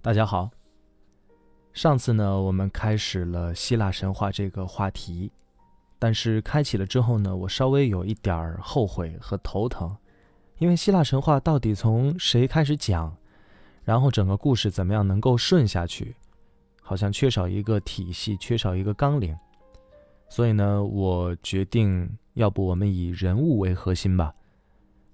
大家好。上次呢，我们开始了希腊神话这个话题，但是开启了之后呢，我稍微有一点儿后悔和头疼，因为希腊神话到底从谁开始讲，然后整个故事怎么样能够顺下去，好像缺少一个体系，缺少一个纲领，所以呢，我决定，要不我们以人物为核心吧。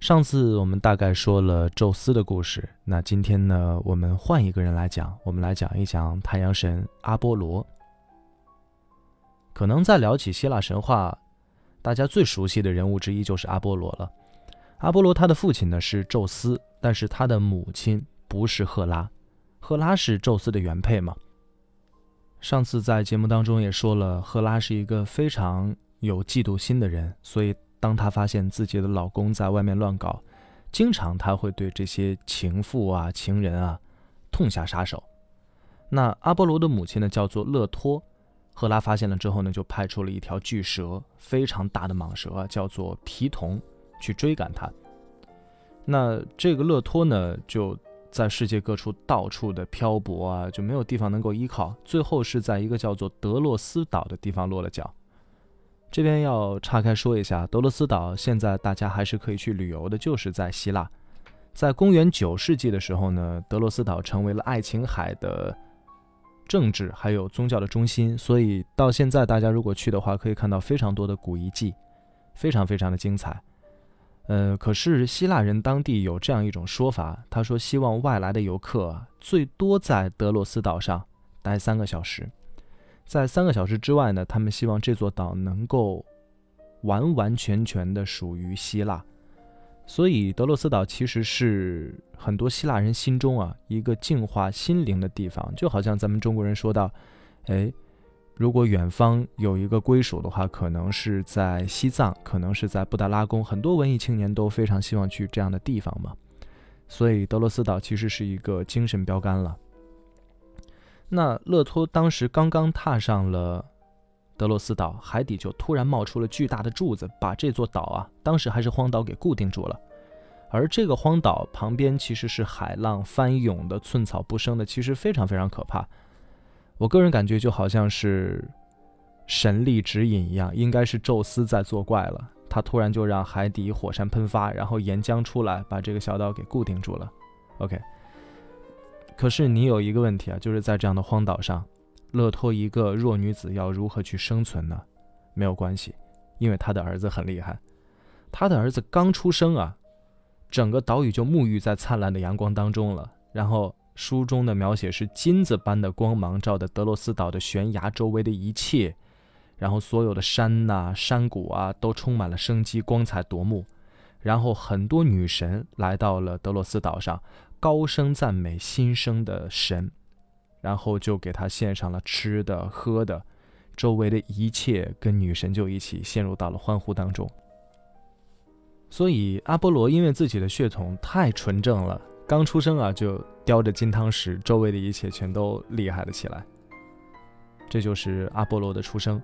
上次我们大概说了宙斯的故事，那今天呢，我们换一个人来讲，我们来讲一讲太阳神阿波罗。可能在聊起希腊神话，大家最熟悉的人物之一就是阿波罗了。阿波罗他的父亲呢是宙斯，但是他的母亲不是赫拉，赫拉是宙斯的原配嘛。上次在节目当中也说了，赫拉是一个非常有嫉妒心的人，所以。当她发现自己的老公在外面乱搞，经常她会对这些情妇啊、情人啊痛下杀手。那阿波罗的母亲呢，叫做勒托。赫拉发现了之后呢，就派出了一条巨蛇，非常大的蟒蛇啊，叫做皮童，去追赶他。那这个勒托呢，就在世界各处到处的漂泊啊，就没有地方能够依靠，最后是在一个叫做德洛斯岛的地方落了脚。这边要岔开说一下，德罗斯岛现在大家还是可以去旅游的，就是在希腊。在公元九世纪的时候呢，德罗斯岛成为了爱琴海的政治还有宗教的中心，所以到现在大家如果去的话，可以看到非常多的古遗迹，非常非常的精彩。呃，可是希腊人当地有这样一种说法，他说希望外来的游客最多在德罗斯岛上待三个小时。在三个小时之外呢，他们希望这座岛能够完完全全的属于希腊，所以德洛斯岛其实是很多希腊人心中啊一个净化心灵的地方，就好像咱们中国人说到，哎，如果远方有一个归属的话，可能是在西藏，可能是在布达拉宫，很多文艺青年都非常希望去这样的地方嘛，所以德罗斯岛其实是一个精神标杆了。那勒托当时刚刚踏上了德洛斯岛，海底就突然冒出了巨大的柱子，把这座岛啊，当时还是荒岛给固定住了。而这个荒岛旁边其实是海浪翻涌的，寸草不生的，其实非常非常可怕。我个人感觉就好像是神力指引一样，应该是宙斯在作怪了。他突然就让海底火山喷发，然后岩浆出来，把这个小岛给固定住了。OK。可是你有一个问题啊，就是在这样的荒岛上，勒托一个弱女子要如何去生存呢？没有关系，因为他的儿子很厉害。他的儿子刚出生啊，整个岛屿就沐浴在灿烂的阳光当中了。然后书中的描写是金子般的光芒照的德洛斯岛的悬崖周围的一切，然后所有的山呐、山谷啊都充满了生机，光彩夺目。然后很多女神来到了德洛斯岛上。高声赞美新生的神，然后就给他献上了吃的喝的，周围的一切跟女神就一起陷入到了欢呼当中。所以阿波罗因为自己的血统太纯正了，刚出生啊就叼着金汤匙，周围的一切全都厉害了起来。这就是阿波罗的出生。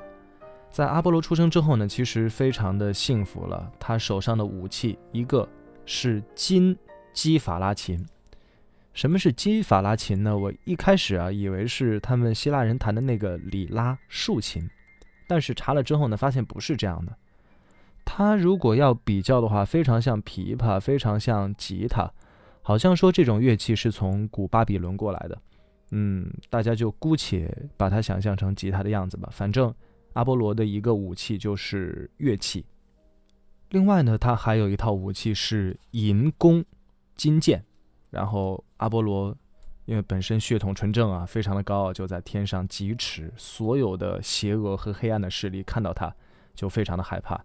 在阿波罗出生之后呢，其实非常的幸福了。他手上的武器一个是金基法拉琴。什么是基法拉琴呢？我一开始啊，以为是他们希腊人弹的那个里拉竖琴，但是查了之后呢，发现不是这样的。它如果要比较的话，非常像琵琶，非常像吉他，好像说这种乐器是从古巴比伦过来的。嗯，大家就姑且把它想象成吉他的样子吧。反正阿波罗的一个武器就是乐器。另外呢，他还有一套武器是银弓金箭。然后阿波罗，因为本身血统纯正啊，非常的高傲，就在天上疾驰。所有的邪恶和黑暗的势力看到他，就非常的害怕。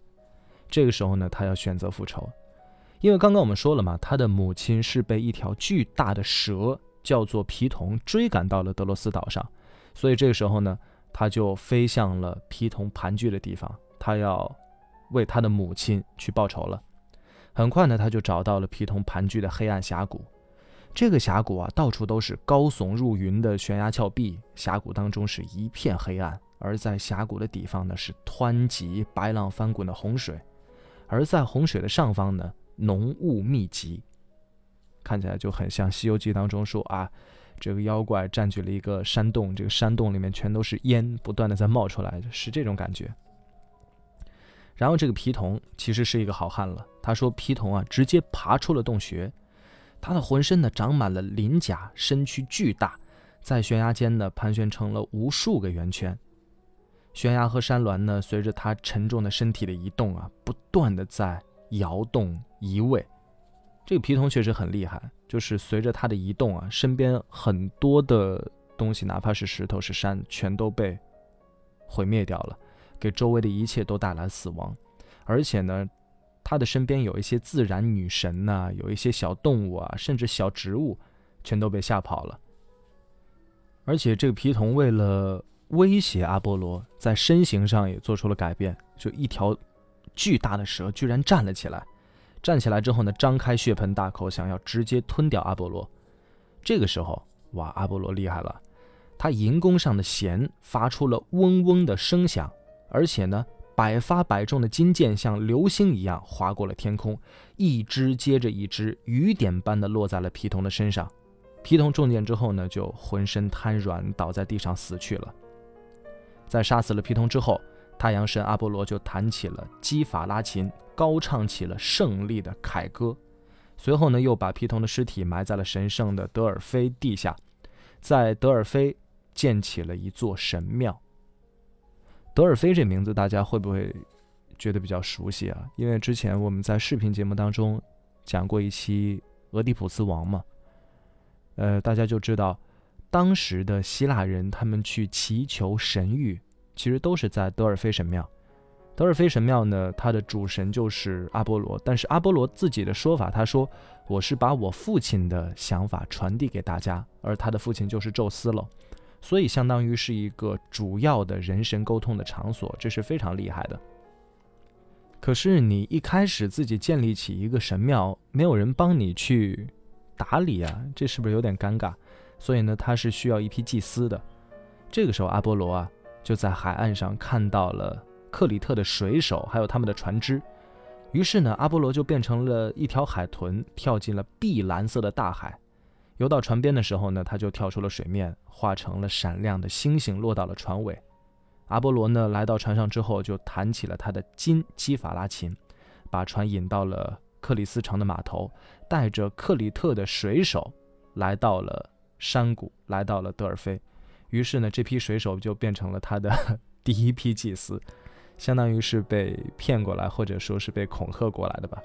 这个时候呢，他要选择复仇，因为刚刚我们说了嘛，他的母亲是被一条巨大的蛇叫做皮童追赶到了德罗斯岛上，所以这个时候呢，他就飞向了皮童盘踞的地方，他要为他的母亲去报仇了。很快呢，他就找到了皮童盘踞的黑暗峡谷。这个峡谷啊，到处都是高耸入云的悬崖峭壁，峡谷当中是一片黑暗，而在峡谷的底方呢，是湍急、白浪翻滚的洪水，而在洪水的上方呢，浓雾密集。看起来就很像《西游记》当中说啊，这个妖怪占据了一个山洞，这个山洞里面全都是烟，不断的在冒出来，是这种感觉。然后这个皮童其实是一个好汉了，他说皮童啊，直接爬出了洞穴，他的浑身呢长满了鳞甲，身躯巨大，在悬崖间呢盘旋成了无数个圆圈。悬崖和山峦呢，随着他沉重的身体的移动啊，不断的在摇动移位。这个皮童确实很厉害，就是随着他的移动啊，身边很多的东西，哪怕是石头是山，全都被毁灭掉了，给周围的一切都带来死亡。而且呢，他的身边有一些自然女神呐，有一些小动物啊，甚至小植物，全都被吓跑了。而且这个皮童为了威胁阿波罗，在身形上也做出了改变，就一条巨大的蛇居然站了起来。站起来之后呢，张开血盆大口，想要直接吞掉阿波罗。这个时候，哇，阿波罗厉害了，他银弓上的弦发出了嗡嗡的声响，而且呢，百发百中的金箭像流星一样划过了天空，一支接着一支，雨点般的落在了皮童的身上。皮童中箭之后呢，就浑身瘫软，倒在地上死去了。在杀死了皮童之后，太阳神阿波罗就弹起了基法拉琴，高唱起了胜利的凯歌。随后呢，又把皮童的尸体埋在了神圣的德尔菲地下，在德尔菲建起了一座神庙。德尔菲这名字大家会不会觉得比较熟悉啊？因为之前我们在视频节目当中讲过一期俄狄浦斯王嘛，呃，大家就知道。当时的希腊人，他们去祈求神谕，其实都是在德尔菲神庙。德尔菲神庙呢，它的主神就是阿波罗。但是阿波罗自己的说法，他说：“我是把我父亲的想法传递给大家，而他的父亲就是宙斯了。”所以，相当于是一个主要的人神沟通的场所，这是非常厉害的。可是，你一开始自己建立起一个神庙，没有人帮你去打理啊，这是不是有点尴尬？所以呢，他是需要一批祭司的。这个时候，阿波罗啊就在海岸上看到了克里特的水手，还有他们的船只。于是呢，阿波罗就变成了一条海豚，跳进了碧蓝色的大海。游到船边的时候呢，他就跳出了水面，化成了闪亮的星星，落到了船尾。阿波罗呢来到船上之后，就弹起了他的金基法拉琴，把船引到了克里斯城的码头，带着克里特的水手来到了。山谷来到了德尔菲，于是呢，这批水手就变成了他的 第一批祭司，相当于是被骗过来，或者说是被恐吓过来的吧。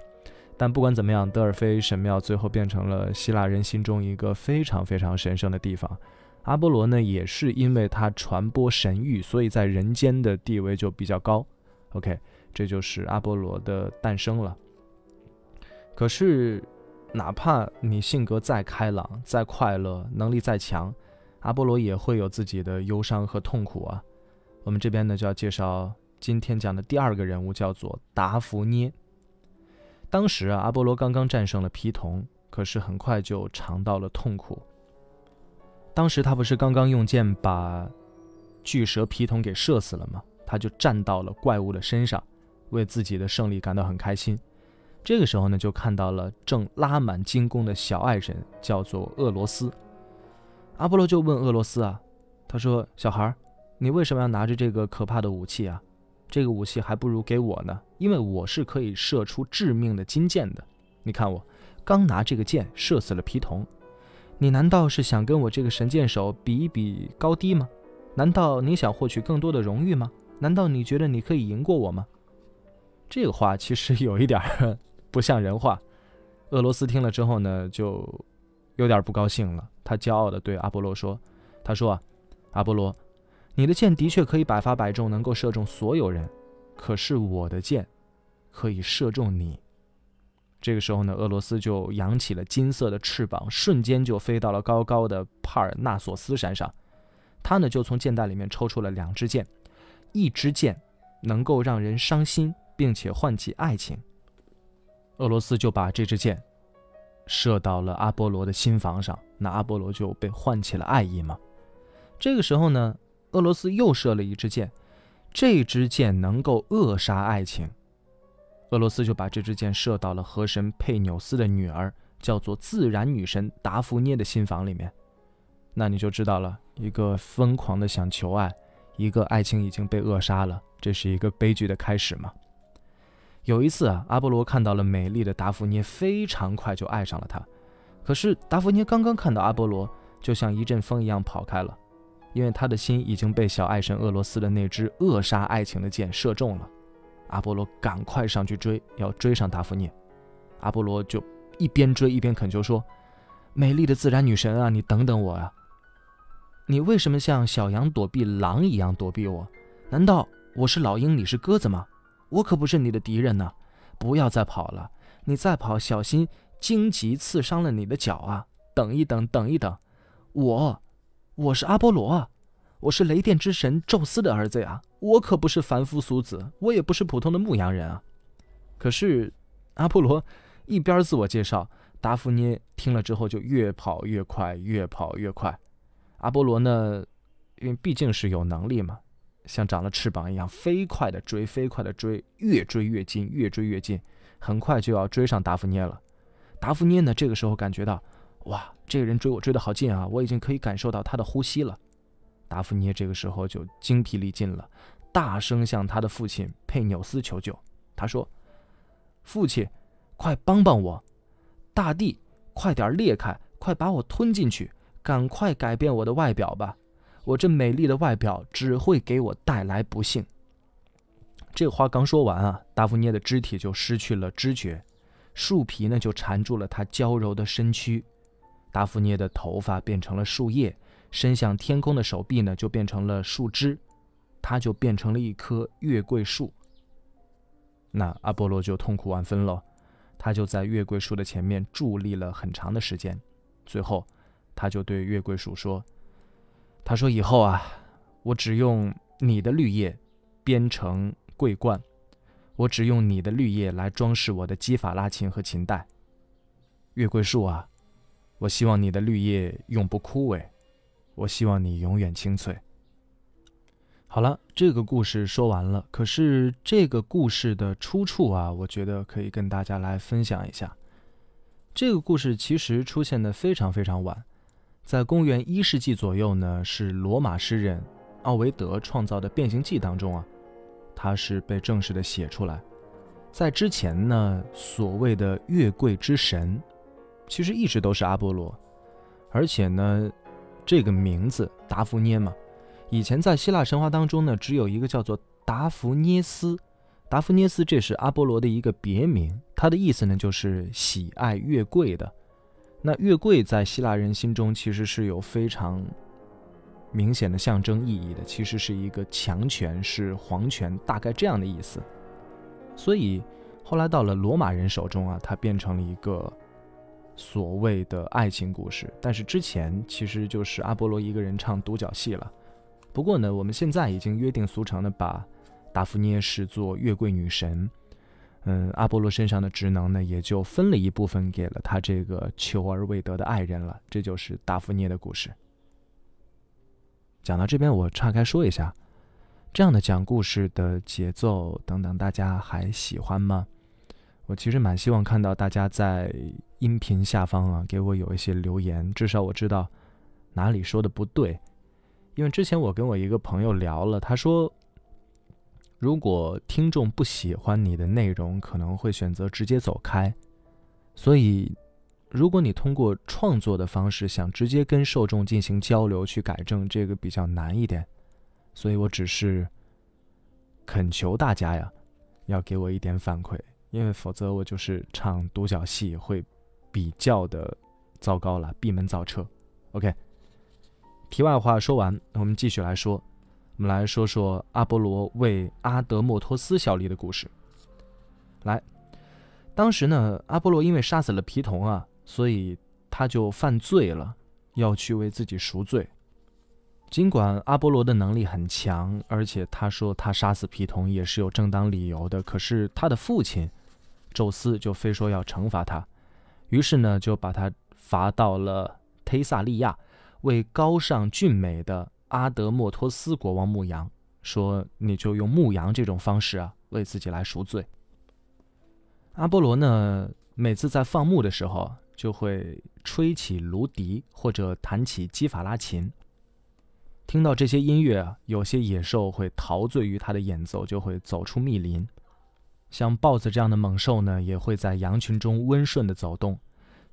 但不管怎么样，德尔菲神庙最后变成了希腊人心中一个非常非常神圣的地方。阿波罗呢，也是因为他传播神谕，所以在人间的地位就比较高。OK，这就是阿波罗的诞生了。可是。哪怕你性格再开朗、再快乐、能力再强，阿波罗也会有自己的忧伤和痛苦啊。我们这边呢就要介绍今天讲的第二个人物，叫做达芙涅。当时啊，阿波罗刚刚战胜了皮童，可是很快就尝到了痛苦。当时他不是刚刚用箭把巨蛇皮童给射死了吗？他就站到了怪物的身上，为自己的胜利感到很开心。这个时候呢，就看到了正拉满金弓的小爱人，叫做俄罗斯。阿波罗就问俄罗斯啊，他说：“小孩，你为什么要拿着这个可怕的武器啊？这个武器还不如给我呢，因为我是可以射出致命的金箭的。你看我刚拿这个箭射死了皮童，你难道是想跟我这个神箭手比一比高低吗？难道你想获取更多的荣誉吗？难道你觉得你可以赢过我吗？”这个话其实有一点。不像人话，俄罗斯听了之后呢，就有点不高兴了。他骄傲地对阿波罗说：“他说啊，阿波罗，你的箭的确可以百发百中，能够射中所有人，可是我的箭可以射中你。”这个时候呢，俄罗斯就扬起了金色的翅膀，瞬间就飞到了高高的帕尔纳索斯山上。他呢，就从箭袋里面抽出了两支箭，一支箭能够让人伤心，并且唤起爱情。俄罗斯就把这支箭射到了阿波罗的心房上，那阿波罗就被唤起了爱意嘛。这个时候呢，俄罗斯又射了一支箭，这支箭能够扼杀爱情。俄罗斯就把这支箭射到了河神佩纽斯的女儿叫做自然女神达芙涅的心房里面。那你就知道了，一个疯狂的想求爱，一个爱情已经被扼杀了，这是一个悲剧的开始吗。有一次啊，阿波罗看到了美丽的达芙涅，非常快就爱上了她。可是达芙涅刚刚看到阿波罗，就像一阵风一样跑开了。因为他的心已经被小爱神俄罗斯的那支扼杀爱情的箭射中了，阿波罗赶快上去追，要追上达芙涅。阿波罗就一边追一边恳求说：“美丽的自然女神啊，你等等我啊！你为什么像小羊躲避狼一样躲避我？难道我是老鹰，你是鸽子吗？我可不是你的敌人呢！不要再跑了，你再跑，小心荆棘刺伤了你的脚啊！等一等，等一等，我。”我是阿波罗啊，我是雷电之神宙斯的儿子呀，我可不是凡夫俗子，我也不是普通的牧羊人啊。可是，阿波罗一边自我介绍，达芙妮听了之后就越跑越快，越跑越快。阿波罗呢，因为毕竟是有能力嘛，像长了翅膀一样，飞快的追，飞快的追，越追越近，越追越近，很快就要追上达芙妮了。达芙妮呢，这个时候感觉到。哇，这个人追我追得好近啊！我已经可以感受到他的呼吸了。达芙涅这个时候就精疲力尽了，大声向他的父亲佩纽斯求救。他说：“父亲，快帮帮我！大地，快点裂开，快把我吞进去！赶快改变我的外表吧！我这美丽的外表只会给我带来不幸。”这话刚说完啊，达芙涅的肢体就失去了知觉，树皮呢就缠住了他娇柔的身躯。达芙涅的头发变成了树叶，伸向天空的手臂呢就变成了树枝，它就变成了一棵月桂树。那阿波罗就痛苦万分了，他就在月桂树的前面伫立了很长的时间，最后他就对月桂树说：“他说以后啊，我只用你的绿叶编成桂冠，我只用你的绿叶来装饰我的基法拉琴和琴带。月桂树啊。”我希望你的绿叶永不枯萎，我希望你永远清脆。好了，这个故事说完了。可是这个故事的出处啊，我觉得可以跟大家来分享一下。这个故事其实出现的非常非常晚，在公元一世纪左右呢，是罗马诗人奥维德创造的《变形记》当中啊，它是被正式的写出来。在之前呢，所谓的月桂之神。其实一直都是阿波罗，而且呢，这个名字达芙涅嘛，以前在希腊神话当中呢，只有一个叫做达芙涅斯。达芙涅斯这是阿波罗的一个别名，它的意思呢就是喜爱月桂的。那月桂在希腊人心中其实是有非常明显的象征意义的，其实是一个强权，是皇权，大概这样的意思。所以后来到了罗马人手中啊，它变成了一个。所谓的爱情故事，但是之前其实就是阿波罗一个人唱独角戏了。不过呢，我们现在已经约定俗成的把达芙涅视作月桂女神，嗯，阿波罗身上的职能呢，也就分了一部分给了他这个求而未得的爱人了。这就是达芙涅的故事。讲到这边，我岔开说一下，这样的讲故事的节奏等等，大家还喜欢吗？我其实蛮希望看到大家在音频下方啊，给我有一些留言，至少我知道哪里说的不对。因为之前我跟我一个朋友聊了，他说，如果听众不喜欢你的内容，可能会选择直接走开。所以，如果你通过创作的方式想直接跟受众进行交流去改正，这个比较难一点。所以我只是恳求大家呀，要给我一点反馈。因为否则我就是唱独角戏会比较的糟糕了，闭门造车。OK，题外话说完，我们继续来说，我们来说说阿波罗为阿德莫托斯效力的故事。来，当时呢，阿波罗因为杀死了皮童啊，所以他就犯罪了，要去为自己赎罪。尽管阿波罗的能力很强，而且他说他杀死皮童也是有正当理由的，可是他的父亲。宙斯就非说要惩罚他，于是呢就把他罚到了忒萨利亚，为高尚俊美的阿德莫托斯国王牧羊，说你就用牧羊这种方式啊为自己来赎罪。阿波罗呢每次在放牧的时候，就会吹起芦笛或者弹起基法拉琴。听到这些音乐啊，有些野兽会陶醉于他的演奏，就会走出密林。像豹子这样的猛兽呢，也会在羊群中温顺地走动。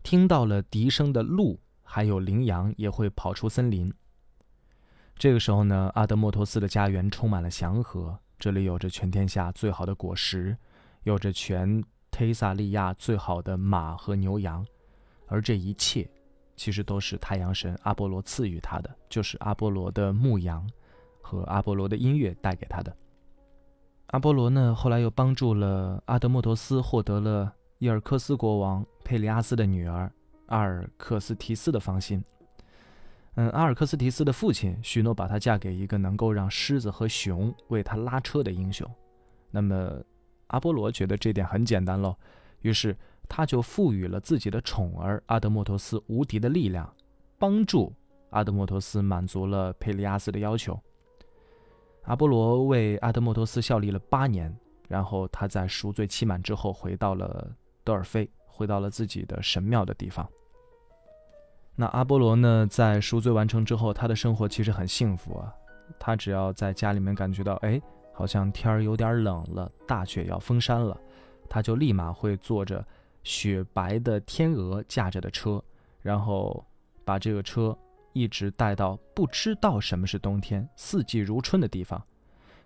听到了笛声的鹿，还有羚羊也会跑出森林。这个时候呢，阿德莫托斯的家园充满了祥和，这里有着全天下最好的果实，有着全忒萨利亚最好的马和牛羊，而这一切其实都是太阳神阿波罗赐予他的，就是阿波罗的牧羊和阿波罗的音乐带给他的。阿波罗呢，后来又帮助了阿德莫托斯获得了伊尔克斯国王佩里阿斯的女儿阿尔克斯提斯的芳心。嗯，阿尔克斯提斯的父亲许诺把她嫁给一个能够让狮子和熊为她拉车的英雄。那么，阿波罗觉得这点很简单喽，于是他就赋予了自己的宠儿阿德莫托斯无敌的力量，帮助阿德莫托斯满足了佩里阿斯的要求。阿波罗为阿德莫托斯效力了八年，然后他在赎罪期满之后回到了德尔菲，回到了自己的神庙的地方。那阿波罗呢，在赎罪完成之后，他的生活其实很幸福啊。他只要在家里面感觉到，哎，好像天儿有点冷了，大雪要封山了，他就立马会坐着雪白的天鹅驾着的车，然后把这个车。一直带到不知道什么是冬天、四季如春的地方。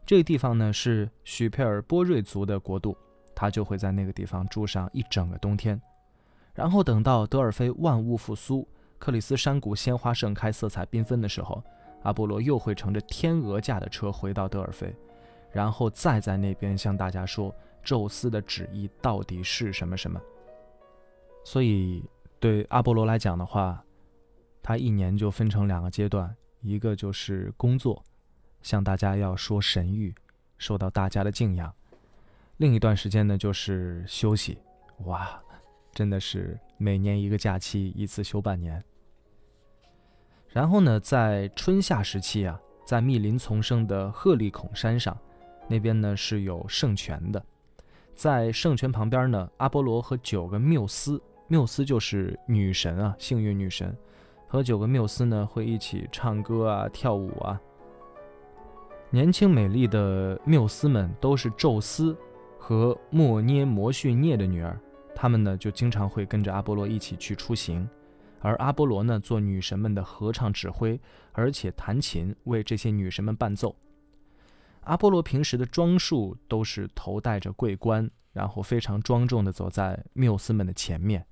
这个地方呢是许佩尔波瑞族的国度，他就会在那个地方住上一整个冬天。然后等到德尔菲万物复苏，克里斯山谷鲜花盛开、色彩缤纷的时候，阿波罗又会乘着天鹅驾的车回到德尔菲，然后再在那边向大家说宙斯的旨意到底是什么什么。所以对阿波罗来讲的话，他一年就分成两个阶段，一个就是工作，向大家要说神谕，受到大家的敬仰；另一段时间呢，就是休息。哇，真的是每年一个假期，一次休半年。然后呢，在春夏时期啊，在密林丛生的鹤立孔山上，那边呢是有圣泉的，在圣泉旁边呢，阿波罗和九个缪斯，缪斯就是女神啊，幸运女神。和九个缪斯呢会一起唱歌啊、跳舞啊。年轻美丽的缪斯们都是宙斯和莫涅摩逊涅的女儿，她们呢就经常会跟着阿波罗一起去出行，而阿波罗呢做女神们的合唱指挥，而且弹琴为这些女神们伴奏。阿波罗平时的装束都是头戴着桂冠，然后非常庄重地走在缪斯们的前面，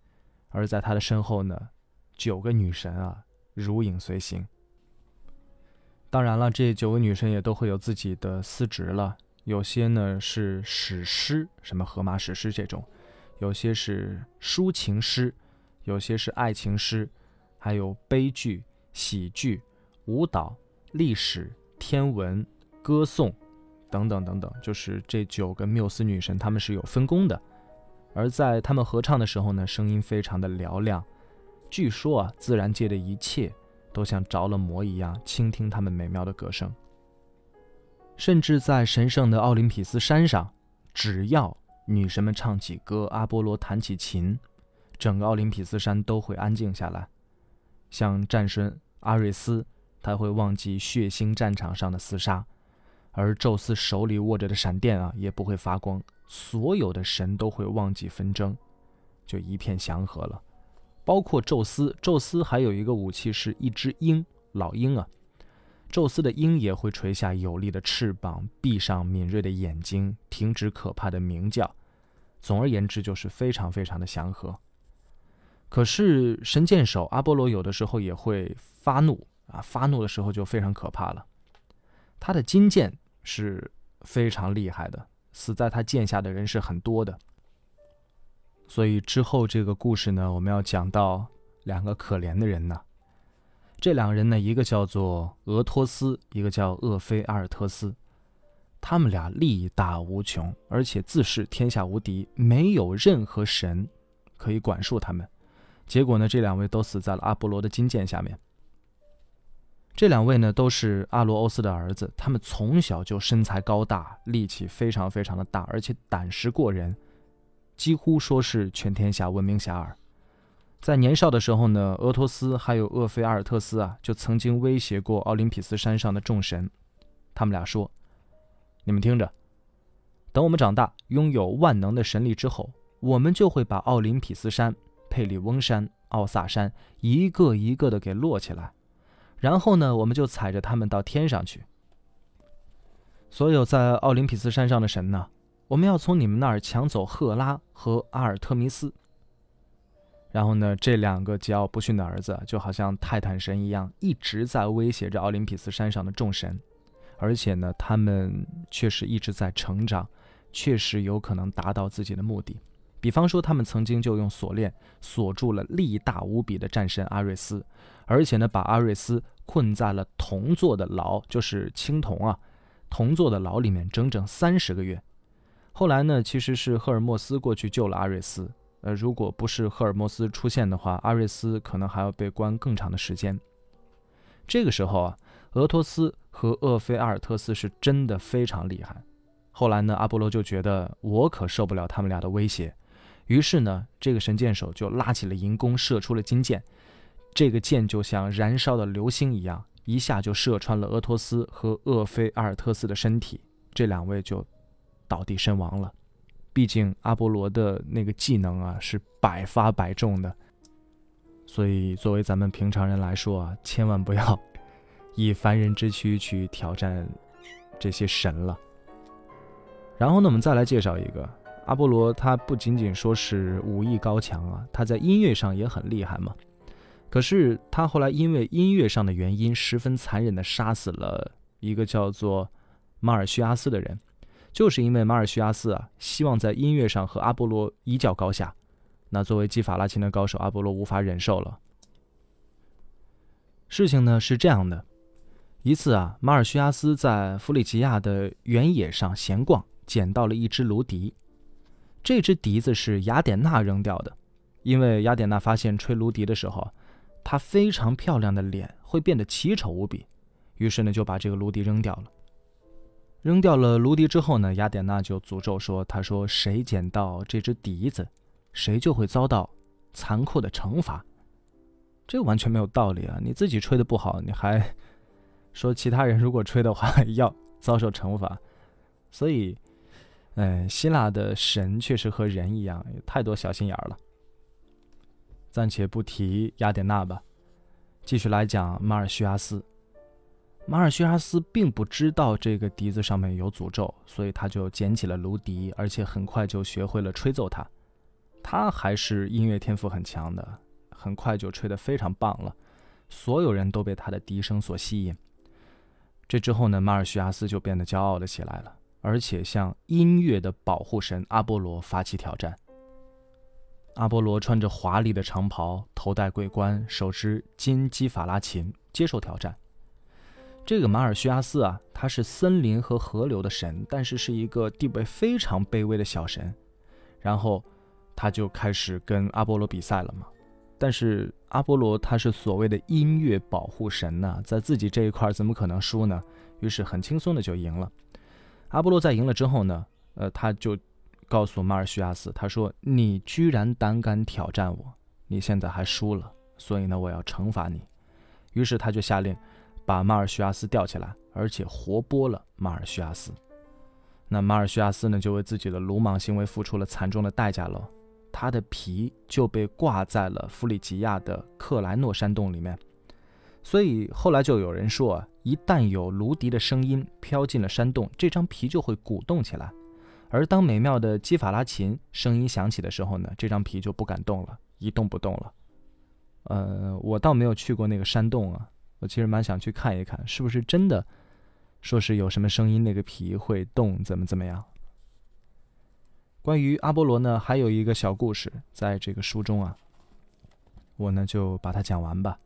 而在他的身后呢。九个女神啊，如影随形。当然了，这九个女神也都会有自己的司职了。有些呢是史诗，什么荷马史诗这种；有些是抒情诗，有些是爱情诗，还有悲剧、喜剧、舞蹈、历史、天文、歌颂等等等等。就是这九个缪斯女神，她们是有分工的。而在她们合唱的时候呢，声音非常的嘹亮。据说啊，自然界的一切都像着了魔一样，倾听他们美妙的歌声。甚至在神圣的奥林匹斯山上，只要女神们唱起歌，阿波罗弹起琴，整个奥林匹斯山都会安静下来。像战神阿瑞斯，他会忘记血腥战场上的厮杀；而宙斯手里握着的闪电啊，也不会发光。所有的神都会忘记纷争，就一片祥和了。包括宙斯，宙斯还有一个武器是一只鹰，老鹰啊。宙斯的鹰也会垂下有力的翅膀，闭上敏锐的眼睛，停止可怕的鸣叫。总而言之，就是非常非常的祥和。可是神箭手阿波罗有的时候也会发怒啊，发怒的时候就非常可怕了。他的金箭是非常厉害的，死在他箭下的人是很多的。所以之后这个故事呢，我们要讲到两个可怜的人呢。这两个人呢，一个叫做俄托斯，一个叫厄菲阿尔特斯。他们俩力大无穷，而且自恃天下无敌，没有任何神可以管束他们。结果呢，这两位都死在了阿波罗的金箭下面。这两位呢，都是阿罗欧斯的儿子，他们从小就身材高大，力气非常非常的大，而且胆识过人。几乎说是全天下闻名遐迩。在年少的时候呢，俄托斯还有厄菲阿尔特斯啊，就曾经威胁过奥林匹斯山上的众神。他们俩说：“你们听着，等我们长大，拥有万能的神力之后，我们就会把奥林匹斯山、佩里翁山、奥萨山一个一个的给摞起来，然后呢，我们就踩着他们到天上去。所有在奥林匹斯山上的神呢，我们要从你们那儿抢走赫拉和阿尔特弥斯。然后呢，这两个桀骜不驯的儿子，就好像泰坦神一样，一直在威胁着奥林匹斯山上的众神。”而且呢，他们确实一直在成长，确实有可能达到自己的目的。比方说，他们曾经就用锁链锁住了力大无比的战神阿瑞斯，而且呢，把阿瑞斯困在了铜做的牢，就是青铜啊，铜做的牢里面整整三十个月。后来呢，其实是赫尔墨斯过去救了阿瑞斯。呃，如果不是赫尔墨斯出现的话，阿瑞斯可能还要被关更长的时间。这个时候啊。俄托斯和厄菲阿尔特斯是真的非常厉害。后来呢，阿波罗就觉得我可受不了他们俩的威胁，于是呢，这个神箭手就拉起了银弓，射出了金箭。这个箭就像燃烧的流星一样，一下就射穿了俄托斯和厄菲阿尔特斯的身体，这两位就倒地身亡了。毕竟阿波罗的那个技能啊是百发百中的，所以作为咱们平常人来说啊，千万不要。以凡人之躯去挑战这些神了。然后呢，我们再来介绍一个阿波罗，他不仅仅说是武艺高强啊，他在音乐上也很厉害嘛。可是他后来因为音乐上的原因，十分残忍地杀死了一个叫做马尔叙阿斯的人，就是因为马尔叙阿斯啊，希望在音乐上和阿波罗一较高下。那作为击法拉琴的高手，阿波罗无法忍受了。事情呢是这样的。一次啊，马尔叙阿斯在弗里吉亚的原野上闲逛，捡到了一只芦笛。这只笛子是雅典娜扔掉的，因为雅典娜发现吹芦笛的时候，她非常漂亮的脸会变得奇丑无比，于是呢就把这个芦笛扔掉了。扔掉了芦笛之后呢，雅典娜就诅咒说：“她说谁捡到这只笛子，谁就会遭到残酷的惩罚。”这完全没有道理啊！你自己吹的不好，你还……说其他人如果吹的话要遭受惩罚，所以，嗯，希腊的神确实和人一样，有太多小心眼儿了。暂且不提雅典娜吧，继续来讲马尔叙阿斯。马尔叙阿斯并不知道这个笛子上面有诅咒，所以他就捡起了芦笛，而且很快就学会了吹奏它。他还是音乐天赋很强的，很快就吹得非常棒了，所有人都被他的笛声所吸引。这之后呢，马尔叙阿斯就变得骄傲了起来了，而且向音乐的保护神阿波罗发起挑战。阿波罗穿着华丽的长袍，头戴桂冠，手持金基法拉琴，接受挑战。这个马尔叙阿斯啊，他是森林和河流的神，但是是一个地位非常卑微的小神。然后他就开始跟阿波罗比赛了嘛。但是阿波罗他是所谓的音乐保护神呢，在自己这一块怎么可能输呢？于是很轻松的就赢了。阿波罗在赢了之后呢，呃，他就告诉马尔叙阿斯，他说：“你居然胆敢挑战我，你现在还输了，所以呢，我要惩罚你。”于是他就下令把马尔叙阿斯吊起来，而且活剥了马尔叙阿斯。那马尔叙阿斯呢，就为自己的鲁莽行为付出了惨重的代价喽。他的皮就被挂在了弗里吉亚的克莱诺山洞里面，所以后来就有人说啊，一旦有芦笛的声音飘进了山洞，这张皮就会鼓动起来，而当美妙的基法拉琴声音响起的时候呢，这张皮就不敢动了，一动不动了。呃，我倒没有去过那个山洞啊，我其实蛮想去看一看，是不是真的，说是有什么声音，那个皮会动，怎么怎么样。关于阿波罗呢，还有一个小故事，在这个书中啊，我呢就把它讲完吧。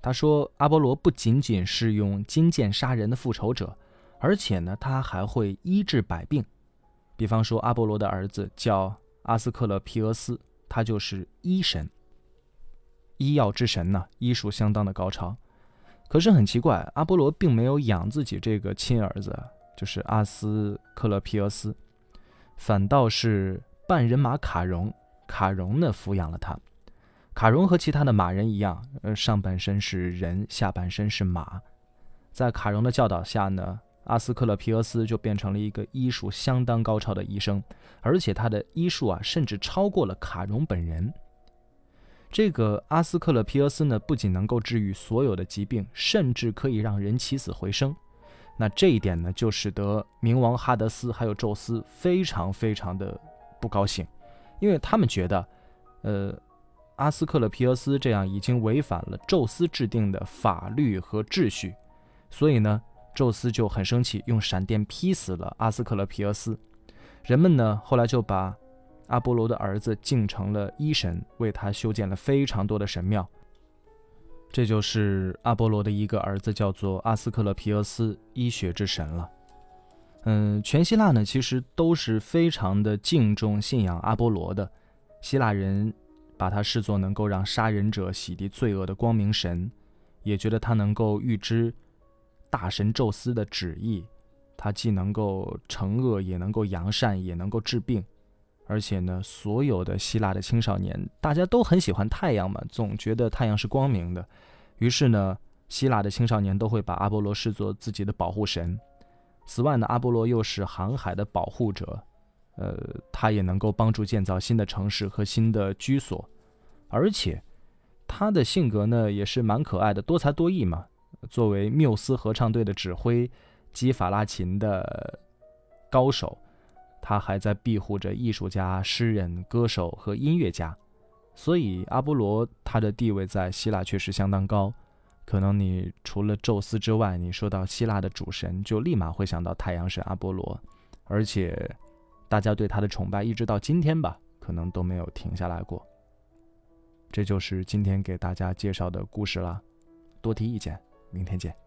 他说，阿波罗不仅仅是用金剑杀人的复仇者，而且呢，他还会医治百病。比方说，阿波罗的儿子叫阿斯克勒皮俄斯，他就是医神，医药之神呢，医术相当的高超。可是很奇怪，阿波罗并没有养自己这个亲儿子，就是阿斯克勒皮俄斯。反倒是半人马卡戎，卡戎呢抚养了他。卡戎和其他的马人一样，呃，上半身是人，下半身是马。在卡戎的教导下呢，阿斯克勒皮俄斯就变成了一个医术相当高超的医生，而且他的医术啊，甚至超过了卡戎本人。这个阿斯克勒皮俄斯呢，不仅能够治愈所有的疾病，甚至可以让人起死回生。那这一点呢，就使得冥王哈德斯还有宙斯非常非常的不高兴，因为他们觉得，呃。阿斯克勒皮俄斯这样已经违反了宙斯制定的法律和秩序，所以呢，宙斯就很生气，用闪电劈死了阿斯克勒皮俄斯。人们呢，后来就把阿波罗的儿子敬成了医神，为他修建了非常多的神庙。这就是阿波罗的一个儿子，叫做阿斯克勒皮俄斯，医学之神了。嗯，全希腊呢，其实都是非常的敬重信仰阿波罗的，希腊人。把他视作能够让杀人者洗涤罪恶的光明神，也觉得他能够预知大神宙斯的旨意。他既能够惩恶，也能够扬善，也能够治病。而且呢，所有的希腊的青少年大家都很喜欢太阳嘛，总觉得太阳是光明的。于是呢，希腊的青少年都会把阿波罗视作自己的保护神。此外呢，阿波罗又是航海的保护者。呃，他也能够帮助建造新的城市和新的居所，而且他的性格呢也是蛮可爱的，多才多艺嘛。作为缪斯合唱队的指挥，基法拉琴的高手，他还在庇护着艺术家、诗人、歌手和音乐家。所以阿波罗他的地位在希腊确实相当高。可能你除了宙斯之外，你说到希腊的主神，就立马会想到太阳神阿波罗，而且。大家对他的崇拜一直到今天吧，可能都没有停下来过。这就是今天给大家介绍的故事了，多提意见，明天见。